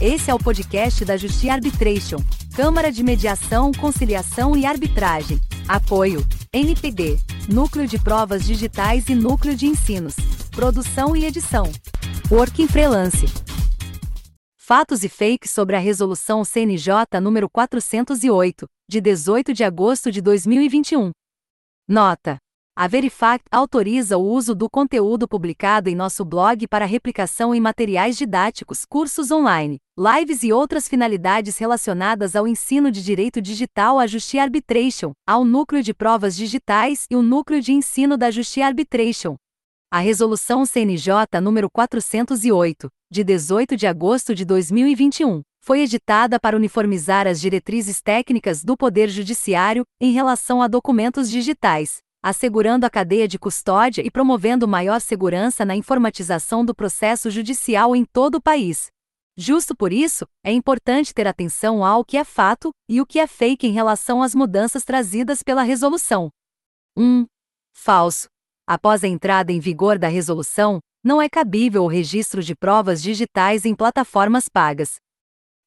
Esse é o podcast da Justi Arbitration, Câmara de Mediação, Conciliação e Arbitragem. Apoio: NPD, Núcleo de Provas Digitais e Núcleo de Ensinos. Produção e edição: Working Freelance. Fatos e fakes sobre a Resolução CNJ número 408, de 18 de agosto de 2021. Nota: a Verifact autoriza o uso do conteúdo publicado em nosso blog para replicação em materiais didáticos, cursos online, lives e outras finalidades relacionadas ao ensino de direito digital à Justi Arbitration, ao núcleo de provas digitais e o núcleo de ensino da Justi Arbitration. A resolução CNJ número 408, de 18 de agosto de 2021, foi editada para uniformizar as diretrizes técnicas do Poder Judiciário em relação a documentos digitais assegurando a cadeia de custódia e promovendo maior segurança na informatização do processo judicial em todo o país. Justo por isso, é importante ter atenção ao que é fato e o que é fake em relação às mudanças trazidas pela resolução. 1. Falso. Após a entrada em vigor da resolução, não é cabível o registro de provas digitais em plataformas pagas.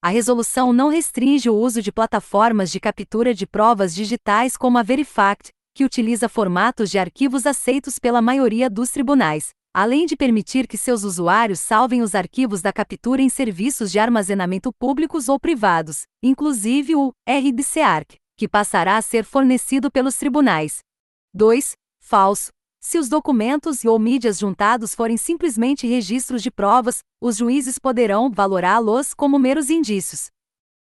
A resolução não restringe o uso de plataformas de captura de provas digitais como a Verifact, que utiliza formatos de arquivos aceitos pela maioria dos tribunais, além de permitir que seus usuários salvem os arquivos da captura em serviços de armazenamento públicos ou privados, inclusive o RDCARC, que passará a ser fornecido pelos tribunais. 2. Falso. Se os documentos e ou mídias juntados forem simplesmente registros de provas, os juízes poderão valorá-los como meros indícios.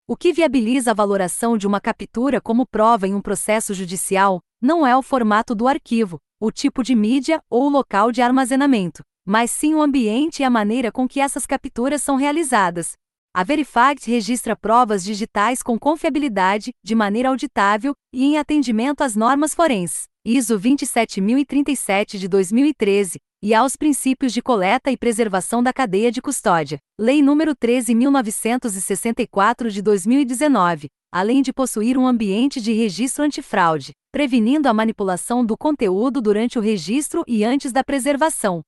O que viabiliza a valoração de uma captura como prova em um processo judicial não é o formato do arquivo, o tipo de mídia ou o local de armazenamento, mas sim o ambiente e a maneira com que essas capturas são realizadas. A Verifact registra provas digitais com confiabilidade, de maneira auditável e em atendimento às normas forenses, ISO 27037 de 2013, e aos princípios de coleta e preservação da cadeia de custódia, Lei nº 13.964 de 2019, além de possuir um ambiente de registro antifraude, prevenindo a manipulação do conteúdo durante o registro e antes da preservação.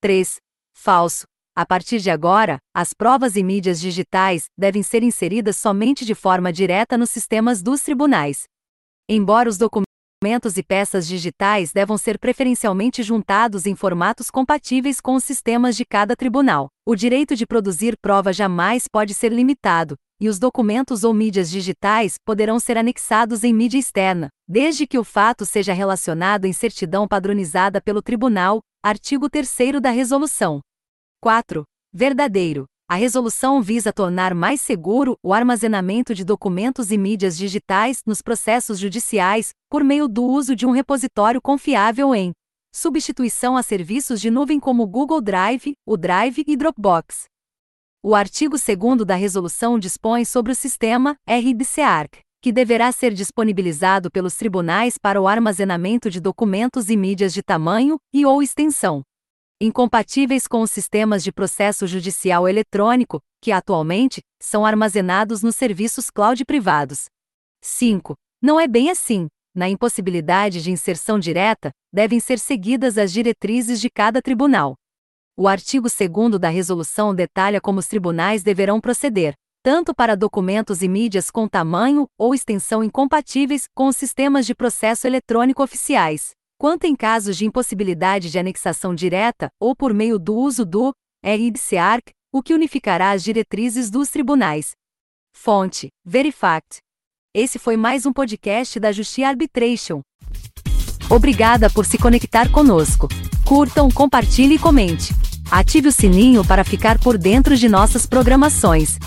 3. Falso. A partir de agora, as provas e mídias digitais devem ser inseridas somente de forma direta nos sistemas dos tribunais. Embora os documentos e peças digitais devam ser preferencialmente juntados em formatos compatíveis com os sistemas de cada tribunal, o direito de produzir prova jamais pode ser limitado, e os documentos ou mídias digitais poderão ser anexados em mídia externa, desde que o fato seja relacionado em certidão padronizada pelo tribunal, artigo 3 da resolução. 4. Verdadeiro. A resolução visa tornar mais seguro o armazenamento de documentos e mídias digitais nos processos judiciais, por meio do uso de um repositório confiável em substituição a serviços de nuvem como Google Drive, o Drive e Dropbox. O artigo 2 da resolução dispõe sobre o sistema RDCARC, que deverá ser disponibilizado pelos tribunais para o armazenamento de documentos e mídias de tamanho e ou extensão incompatíveis com os sistemas de processo judicial eletrônico, que atualmente são armazenados nos serviços cloud privados. 5. Não é bem assim. Na impossibilidade de inserção direta, devem ser seguidas as diretrizes de cada tribunal. O artigo 2 da resolução detalha como os tribunais deverão proceder, tanto para documentos e mídias com tamanho ou extensão incompatíveis com os sistemas de processo eletrônico oficiais, quanto em casos de impossibilidade de anexação direta ou por meio do uso do RIDCARC, o que unificará as diretrizes dos tribunais. Fonte: Verifact. Esse foi mais um podcast da Justiça Arbitration. Obrigada por se conectar conosco. Curtam, compartilhe e comente. Ative o sininho para ficar por dentro de nossas programações.